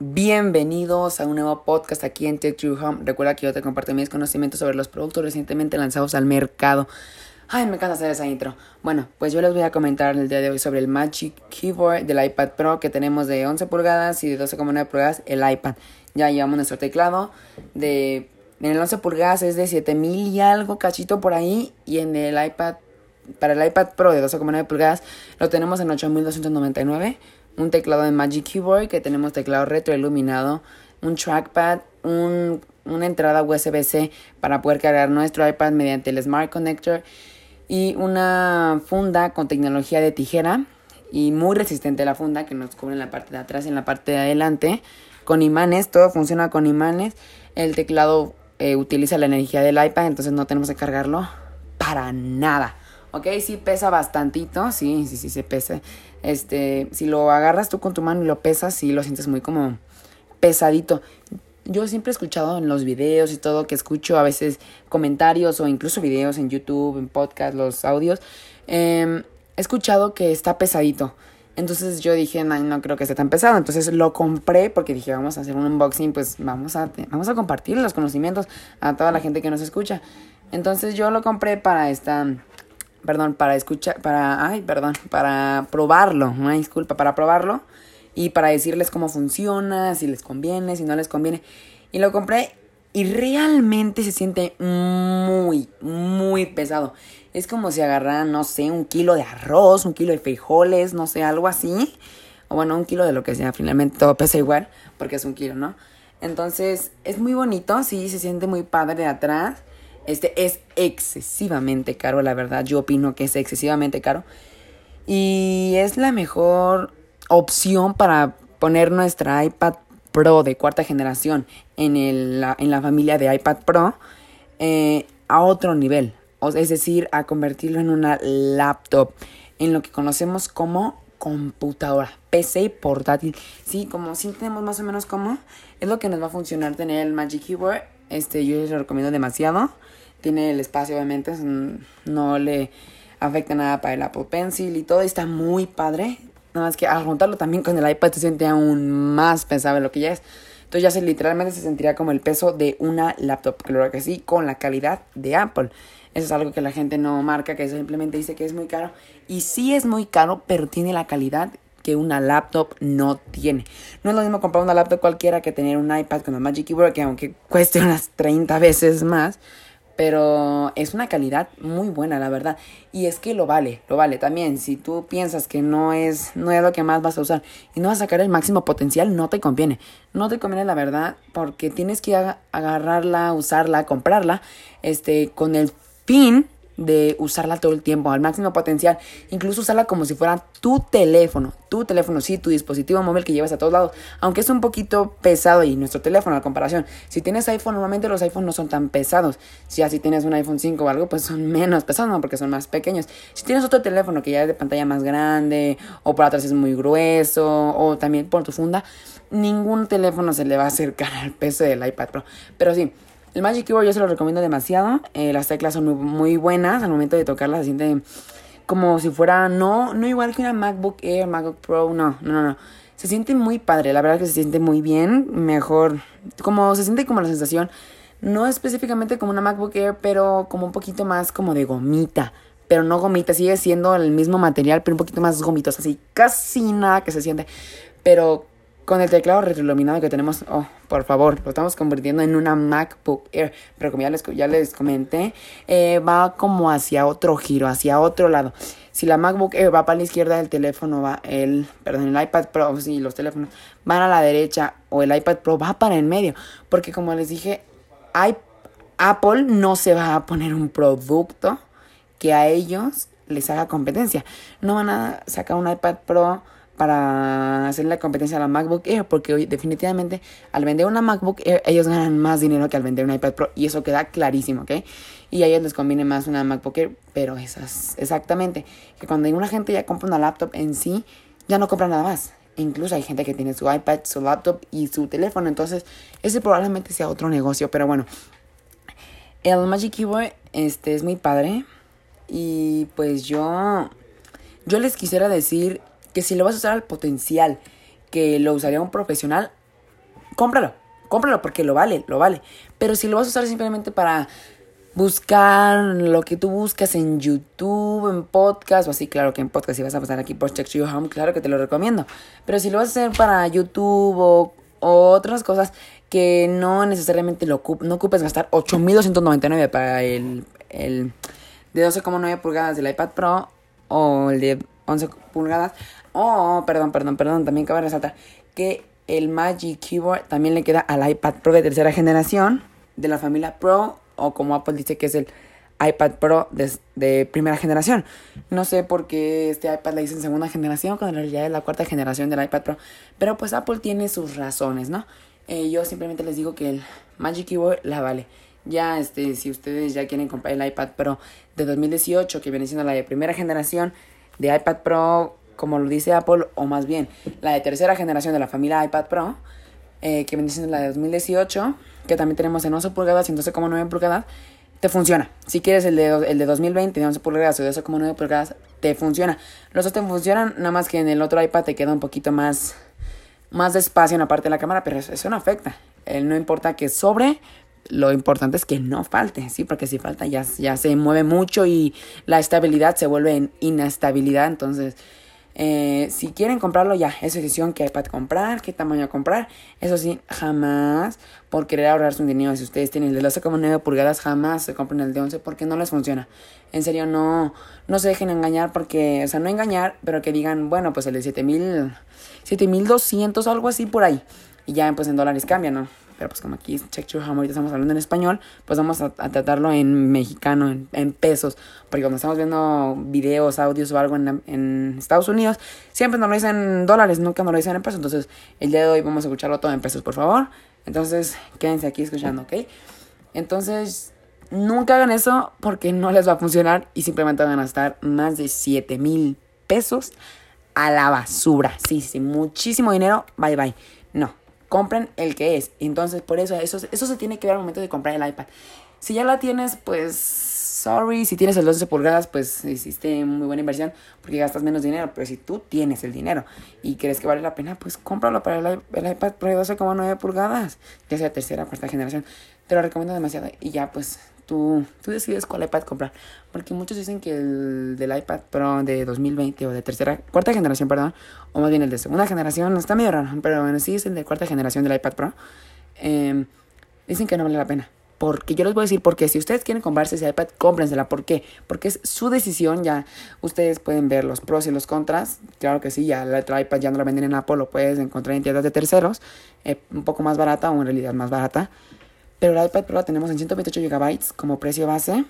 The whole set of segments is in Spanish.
Bienvenidos a un nuevo podcast aquí en Tech True Home. Recuerda que yo te comparto mis conocimientos sobre los productos recientemente lanzados al mercado. Ay, me encanta hacer esa intro. Bueno, pues yo les voy a comentar el día de hoy sobre el Magic Keyboard del iPad Pro que tenemos de 11 pulgadas y de 12,9 pulgadas el iPad. Ya llevamos nuestro teclado de... En el 11 pulgadas es de 7000 y algo cachito por ahí y en el iPad para el iPad Pro de 12,9 pulgadas lo tenemos en 8299. Un teclado de Magic Keyboard que tenemos teclado retroiluminado, un trackpad, un, una entrada USB-C para poder cargar nuestro iPad mediante el Smart Connector y una funda con tecnología de tijera y muy resistente la funda que nos cubre en la parte de atrás y en la parte de adelante con imanes, todo funciona con imanes. El teclado eh, utiliza la energía del iPad, entonces no tenemos que cargarlo para nada. Ok, sí pesa bastantito, sí, sí, sí se pesa. Este, si lo agarras tú con tu mano y lo pesas, sí lo sientes muy como pesadito. Yo siempre he escuchado en los videos y todo que escucho a veces comentarios o incluso videos en YouTube, en podcast, los audios. Em, he escuchado que está pesadito. Entonces yo dije, no, no creo que esté tan pesado. Entonces lo compré porque dije, vamos a hacer un unboxing, pues vamos a, vamos a compartir los conocimientos a toda la gente que nos escucha. Entonces yo lo compré para esta perdón, para escuchar, para, ay, perdón, para probarlo, una disculpa, para probarlo y para decirles cómo funciona, si les conviene, si no les conviene. Y lo compré y realmente se siente muy, muy pesado. Es como si agarraran, no sé, un kilo de arroz, un kilo de frijoles, no sé, algo así. O bueno, un kilo de lo que sea, finalmente todo pesa igual, porque es un kilo, ¿no? Entonces, es muy bonito, sí, se siente muy padre de atrás. Este es excesivamente caro, la verdad. Yo opino que es excesivamente caro. Y es la mejor opción para poner nuestra iPad Pro de cuarta generación en, el, la, en la familia de iPad Pro eh, a otro nivel. es decir, a convertirlo en una laptop. En lo que conocemos como computadora, PC portátil. Sí, como si tenemos más o menos como es lo que nos va a funcionar tener el Magic Keyboard. Este, yo les lo recomiendo demasiado. Tiene el espacio, obviamente, no le afecta nada para el Apple Pencil y todo. Está muy padre. Nada más que al juntarlo también con el iPad se siente aún más pesado de lo que ya es. Entonces ya se literalmente se sentiría como el peso de una laptop. Claro que sí, con la calidad de Apple. Eso es algo que la gente no marca, que simplemente dice que es muy caro. Y sí es muy caro, pero tiene la calidad que una laptop no tiene. No es lo mismo comprar una laptop cualquiera que tener un iPad con el Magic Keyboard, que aunque cueste unas 30 veces más, pero es una calidad muy buena, la verdad. Y es que lo vale, lo vale también. Si tú piensas que no es, no es lo que más vas a usar y no vas a sacar el máximo potencial, no te conviene. No te conviene, la verdad, porque tienes que agarrarla, usarla, comprarla, este, con el fin de usarla todo el tiempo al máximo potencial, incluso usarla como si fuera tu teléfono, tu teléfono, sí, tu dispositivo móvil que llevas a todos lados, aunque es un poquito pesado y nuestro teléfono a comparación, si tienes iPhone, normalmente los iPhones no son tan pesados, si así tienes un iPhone 5 o algo, pues son menos pesados, porque son más pequeños, si tienes otro teléfono que ya es de pantalla más grande, o por atrás es muy grueso, o también por tu funda, ningún teléfono se le va a acercar al peso del iPad Pro, pero sí, el Magic Keyboard yo se lo recomiendo demasiado. Eh, las teclas son muy, buenas. Al momento de tocarlas se siente como si fuera, no, no igual que una MacBook Air, MacBook Pro, no, no, no. Se siente muy padre, la verdad que se siente muy bien, mejor, como se siente como la sensación, no específicamente como una MacBook Air, pero como un poquito más como de gomita, pero no gomita, sigue siendo el mismo material, pero un poquito más gomitos, así casi nada que se siente, pero con el teclado retroiluminado que tenemos, oh, por favor, lo estamos convirtiendo en una MacBook Air. Pero como ya les, ya les comenté, eh, va como hacia otro giro, hacia otro lado. Si la MacBook Air va para la izquierda, el teléfono va, el, perdón, el iPad Pro, sí, los teléfonos van a la derecha o el iPad Pro va para el medio. Porque como les dije, Apple no se va a poner un producto que a ellos les haga competencia. No van a sacar un iPad Pro para hacer la competencia a la MacBook Air, porque hoy definitivamente al vender una MacBook Air ellos ganan más dinero que al vender un iPad Pro y eso queda clarísimo, ¿ok? Y a ellos les conviene más una MacBook Air, pero esas exactamente, que cuando una gente ya compra una laptop en sí, ya no compra nada más. Incluso hay gente que tiene su iPad, su laptop y su teléfono, entonces ese probablemente sea otro negocio, pero bueno. El Magic Keyboard este es muy padre y pues yo yo les quisiera decir que si lo vas a usar al potencial que lo usaría un profesional, cómpralo, cómpralo porque lo vale, lo vale. Pero si lo vas a usar simplemente para buscar lo que tú buscas en YouTube, en podcast o así, claro que en podcast si vas a pasar aquí por Check Your Home, claro que te lo recomiendo. Pero si lo vas a hacer para YouTube o, otras cosas que no necesariamente lo no ocupes gastar 8299 para el, el de 12,9 pulgadas del iPad Pro o el de 11 pulgadas. Oh, perdón, perdón, perdón, también cabe resaltar que el Magic Keyboard también le queda al iPad Pro de tercera generación de la familia Pro o como Apple dice que es el iPad Pro de, primera generación. No sé por qué este iPad le dicen segunda generación, cuando en realidad es la cuarta generación del iPad Pro. Pero pues Apple tiene sus razones, ¿no? Eh, yo simplemente les digo que el Magic Keyboard la vale. Ya, este, si ustedes ya quieren comprar el iPad Pro de 2018, que viene siendo la de primera generación de iPad Pro, como lo dice Apple, o más bien la de tercera generación de la familia iPad Pro, eh, que viene siendo la de 2018, que también tenemos en 11 pulgadas y 12,9 pulgadas, te funciona. Si quieres el de, el de 2020 de 11 pulgadas o de 12,9 pulgadas, te funciona. Los dos te funcionan, nada más que en el otro iPad te queda un poquito más, más de espacio en la parte de la cámara, pero eso, no afecta. no importa que sobre, lo importante es que no falte, ¿sí? Porque si falta ya, ya se mueve mucho y la estabilidad se vuelve en inestabilidad, entonces eh, si quieren comprarlo ya, es decisión qué iPad comprar, qué tamaño comprar. Eso sí, jamás por querer ahorrarse un dinero. Si ustedes tienen el de 12,9 pulgadas, jamás se compren el de 11 porque no les funciona. En serio, no, no se dejen engañar porque, o sea, no engañar, pero que digan, bueno, pues el de 7000, 7200 o algo así por ahí. Y ya pues en dólares cambia, ¿no? Pero pues como aquí Check Your Home, ahorita estamos hablando en español, pues vamos a, tratarlo en mexicano, en, pesos. Porque cuando estamos viendo videos, audios o algo en, en, Estados Unidos, siempre nos lo dicen en dólares, nunca nos lo dicen en pesos. Entonces el día de hoy vamos a escucharlo todo en pesos, por favor. Entonces quédense aquí escuchando, ¿ok? Entonces nunca hagan eso porque no les va a funcionar y simplemente van a gastar más de 7 mil pesos a la basura. Sí, sí, muchísimo dinero. Bye bye. No, compren el que es. Entonces, por eso, eso, eso se tiene que ver al momento de comprar el iPad. Si ya la tienes, pues, sorry. Si tienes el 12 pulgadas, pues hiciste muy buena inversión porque gastas menos dinero. Pero si tú tienes el dinero y crees que vale la pena, pues cómpralo para el, iPad Pro de 12,9 pulgadas, ya sea tercera o cuarta generación. Te lo recomiendo demasiado. Y ya, pues, tú, tú decides cuál iPad comprar. Porque muchos dicen que el del iPad Pro de 2020 o de tercera, cuarta generación, perdón, o más bien el de segunda generación, está medio raro, pero bueno, sí es el de cuarta generación del iPad Pro. Em, dicen que no vale la pena. Porque yo les voy a decir porque si ustedes quieren comprarse ese iPad, cómprensela. ¿Por qué? Porque es su decisión. Ya ustedes pueden ver los pros y los contras. Claro que sí, ya el otro iPad ya no lo venden en Apple, lo puedes encontrar en tiendas de terceros. Eh, un poco más barata o en realidad más barata. Pero el iPad Pro lo tenemos en 128 GB como precio base.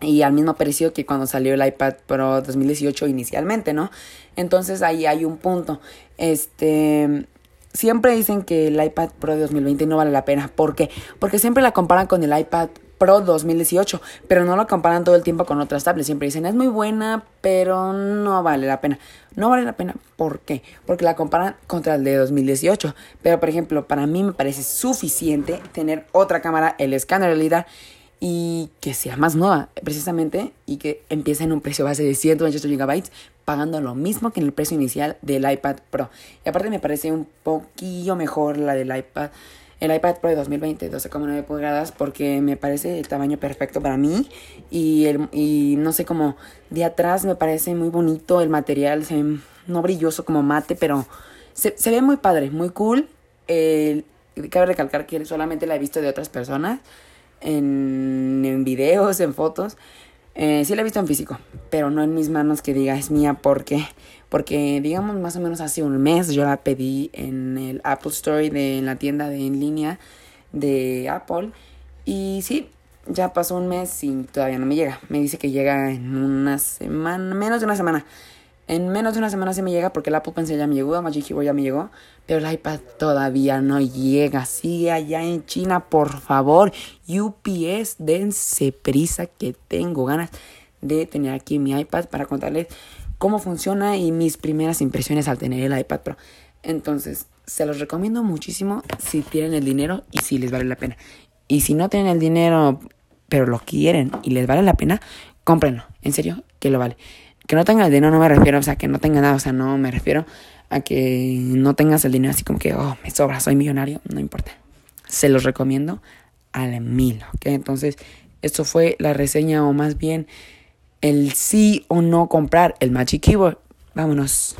Y al mismo precio que cuando salió el iPad Pro 2018 inicialmente, ¿no? Entonces ahí hay un punto. Este. Siempre dicen que el iPad Pro de 2020 no vale la pena. ¿Por qué? Porque siempre la comparan con el iPad Pro 2018, pero no lo comparan todo el tiempo con otras tablets. Siempre dicen, es muy buena, pero no vale la pena. No vale la pena, ¿por qué? Porque la comparan contra el de 2018. Pero, por ejemplo, para mí me parece suficiente tener otra cámara, el escáner de realidad, y que sea más nueva, precisamente, y que empiece en un precio base de 128 GB, pagando lo mismo que en el precio inicial del iPad Pro. Y aparte me parece un poquillo mejor la del iPad el iPad Pro de 2020, 12,9 pulgadas, porque me parece el tamaño perfecto para mí. Y, el, y no sé, como de atrás me parece muy bonito el material, no brilloso como mate, pero se, ve muy padre, muy cool. cabe recalcar que solamente la he visto de otras personas, en, en videos, en fotos. Eh, sí la he visto en físico, pero no en mis manos que diga es mía porque porque digamos más o menos hace un mes yo la pedí en el Apple Store de en la tienda de en línea de Apple y sí ya pasó un mes y todavía no me llega me dice que llega en una semana menos de una semana en menos de una semana se me llega porque el Apple Pencil ya me llegó, Magic Keyboard ya me llegó, pero el iPad todavía no llega. Sigue allá en China, por favor. UPS, dense prisa que tengo ganas de tener aquí mi iPad para contarles cómo funciona y mis primeras impresiones al tener el iPad Pro. Entonces, se los recomiendo muchísimo si tienen el dinero y si les vale la pena. Y si no tienen el dinero, pero lo quieren y les vale la pena, cómprenlo. En serio, que lo vale. que no tenga el dinero no me refiero, o sea, que no tenga nada, o sea, no me refiero a que no tengas el dinero así como que, oh, me sobra, soy millonario, no importa. Se los recomiendo al mil, ¿ok? Entonces, esto fue la reseña o más bien el sí o no comprar el Magic Keyboard. Vámonos.